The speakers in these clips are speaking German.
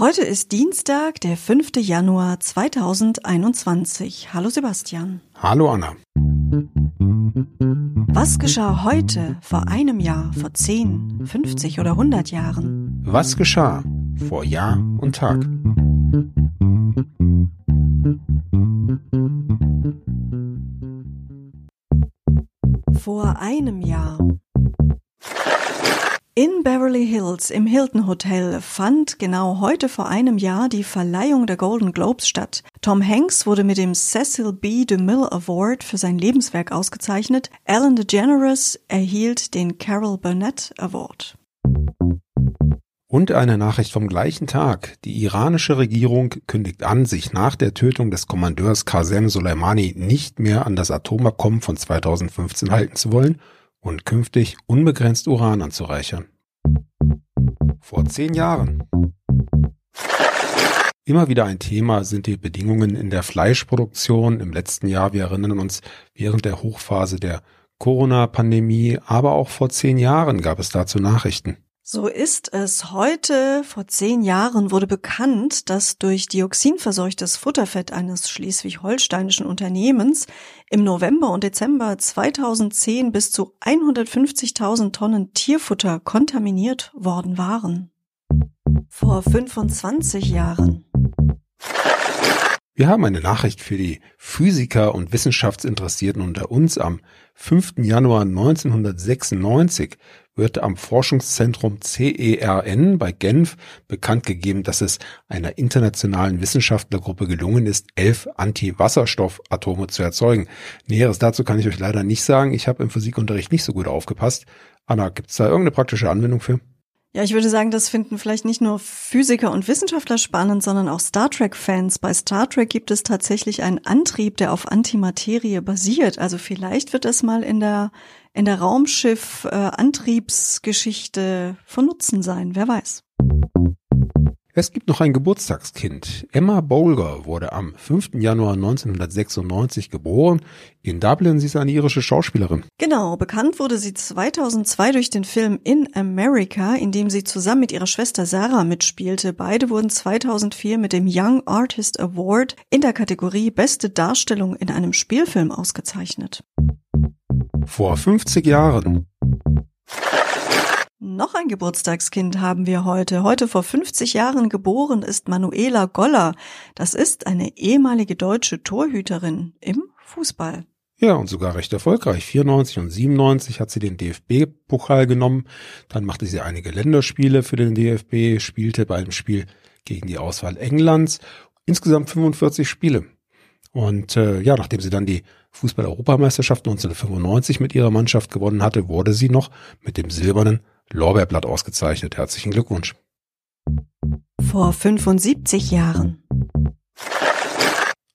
Heute ist Dienstag, der 5. Januar 2021. Hallo Sebastian. Hallo Anna. Was geschah heute, vor einem Jahr, vor 10, 50 oder 100 Jahren? Was geschah vor Jahr und Tag? Vor einem Jahr. In Beverly Hills im Hilton Hotel fand genau heute vor einem Jahr die Verleihung der Golden Globes statt. Tom Hanks wurde mit dem Cecil B. DeMille Award für sein Lebenswerk ausgezeichnet. Ellen DeGeneres erhielt den Carol Burnett Award. Und eine Nachricht vom gleichen Tag. Die iranische Regierung kündigt an, sich nach der Tötung des Kommandeurs Qasem Soleimani nicht mehr an das Atomabkommen von 2015 halten zu wollen und künftig unbegrenzt Uran anzureichern. Vor zehn Jahren. Immer wieder ein Thema sind die Bedingungen in der Fleischproduktion im letzten Jahr. Wir erinnern uns während der Hochphase der Corona-Pandemie, aber auch vor zehn Jahren gab es dazu Nachrichten. So ist es. Heute, vor zehn Jahren, wurde bekannt, dass durch Dioxin verseuchtes Futterfett eines schleswig-holsteinischen Unternehmens im November und Dezember 2010 bis zu 150.000 Tonnen Tierfutter kontaminiert worden waren. Vor 25 Jahren. Wir haben eine Nachricht für die Physiker und Wissenschaftsinteressierten unter uns. Am 5. Januar 1996 wird am Forschungszentrum CERN bei Genf bekannt gegeben, dass es einer internationalen Wissenschaftlergruppe gelungen ist, elf Anti-Wasserstoff-Atome zu erzeugen. Näheres dazu kann ich euch leider nicht sagen. Ich habe im Physikunterricht nicht so gut aufgepasst. Anna, gibt es da irgendeine praktische Anwendung für? Ja, ich würde sagen, das finden vielleicht nicht nur Physiker und Wissenschaftler spannend, sondern auch Star Trek-Fans. Bei Star Trek gibt es tatsächlich einen Antrieb, der auf Antimaterie basiert. Also vielleicht wird es mal in der in der Raumschiff-Antriebsgeschichte äh, von Nutzen sein. Wer weiß. Es gibt noch ein Geburtstagskind. Emma Bolger wurde am 5. Januar 1996 geboren. In Dublin sie ist eine irische Schauspielerin. Genau, bekannt wurde sie 2002 durch den Film In America, in dem sie zusammen mit ihrer Schwester Sarah mitspielte. Beide wurden 2004 mit dem Young Artist Award in der Kategorie Beste Darstellung in einem Spielfilm ausgezeichnet. Vor 50 Jahren noch ein Geburtstagskind haben wir heute. Heute vor 50 Jahren geboren ist Manuela Goller. Das ist eine ehemalige deutsche Torhüterin im Fußball. Ja, und sogar recht erfolgreich. 94 und 97 hat sie den DFB-Pokal genommen. Dann machte sie einige Länderspiele für den DFB, spielte bei einem Spiel gegen die Auswahl Englands. Insgesamt 45 Spiele. Und äh, ja, nachdem sie dann die Fußball-Europameisterschaft 1995 mit ihrer Mannschaft gewonnen hatte, wurde sie noch mit dem silbernen Lorbeerblatt ausgezeichnet. Herzlichen Glückwunsch. Vor 75 Jahren.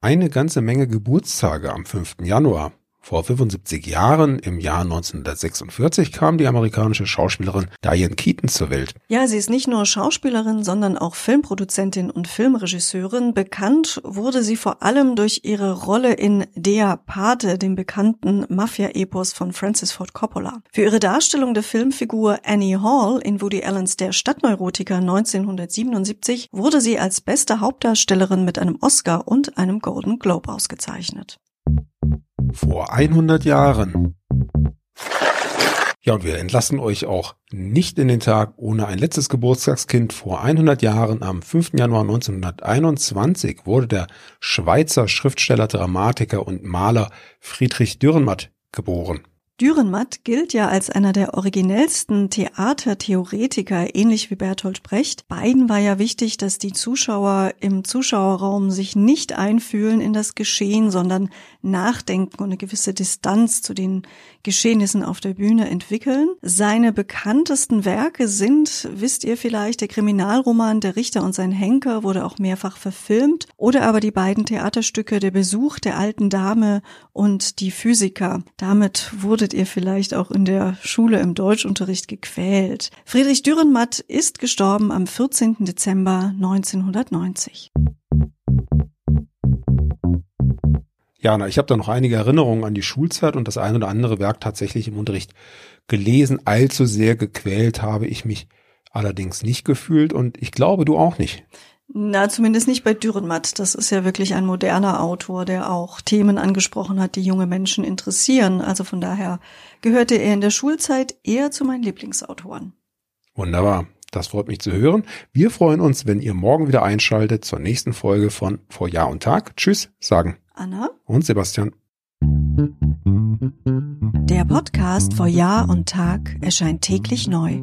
Eine ganze Menge Geburtstage am 5. Januar. Vor 75 Jahren, im Jahr 1946, kam die amerikanische Schauspielerin Diane Keaton zur Welt. Ja, sie ist nicht nur Schauspielerin, sondern auch Filmproduzentin und Filmregisseurin. Bekannt wurde sie vor allem durch ihre Rolle in Der Pate, dem bekannten Mafia-Epos von Francis Ford Coppola. Für ihre Darstellung der Filmfigur Annie Hall in Woody Allens Der Stadtneurotiker 1977 wurde sie als beste Hauptdarstellerin mit einem Oscar und einem Golden Globe ausgezeichnet. Vor 100 Jahren. Ja, und wir entlassen euch auch nicht in den Tag ohne ein letztes Geburtstagskind. Vor 100 Jahren, am 5. Januar 1921, wurde der Schweizer Schriftsteller, Dramatiker und Maler Friedrich Dürrenmatt geboren. Dürrenmatt gilt ja als einer der originellsten Theatertheoretiker, ähnlich wie Bertolt Brecht. Beiden war ja wichtig, dass die Zuschauer im Zuschauerraum sich nicht einfühlen in das Geschehen, sondern nachdenken und eine gewisse Distanz zu den Geschehnissen auf der Bühne entwickeln. Seine bekanntesten Werke sind, wisst ihr vielleicht, der Kriminalroman Der Richter und sein Henker wurde auch mehrfach verfilmt oder aber die beiden Theaterstücke Der Besuch der alten Dame und Die Physiker. Damit wurdet ihr vielleicht auch in der Schule im Deutschunterricht gequält. Friedrich Dürrenmatt ist gestorben am 14. Dezember 1990. Ja, ich habe da noch einige Erinnerungen an die Schulzeit und das ein oder andere Werk tatsächlich im Unterricht gelesen. Allzu sehr gequält habe ich mich allerdings nicht gefühlt und ich glaube, du auch nicht. Na, zumindest nicht bei Dürrenmatt. Das ist ja wirklich ein moderner Autor, der auch Themen angesprochen hat, die junge Menschen interessieren. Also von daher gehörte er in der Schulzeit eher zu meinen Lieblingsautoren. Wunderbar. Das freut mich zu hören. Wir freuen uns, wenn ihr morgen wieder einschaltet zur nächsten Folge von Vor Jahr und Tag. Tschüss, sagen Anna und Sebastian. Der Podcast vor Jahr und Tag erscheint täglich neu.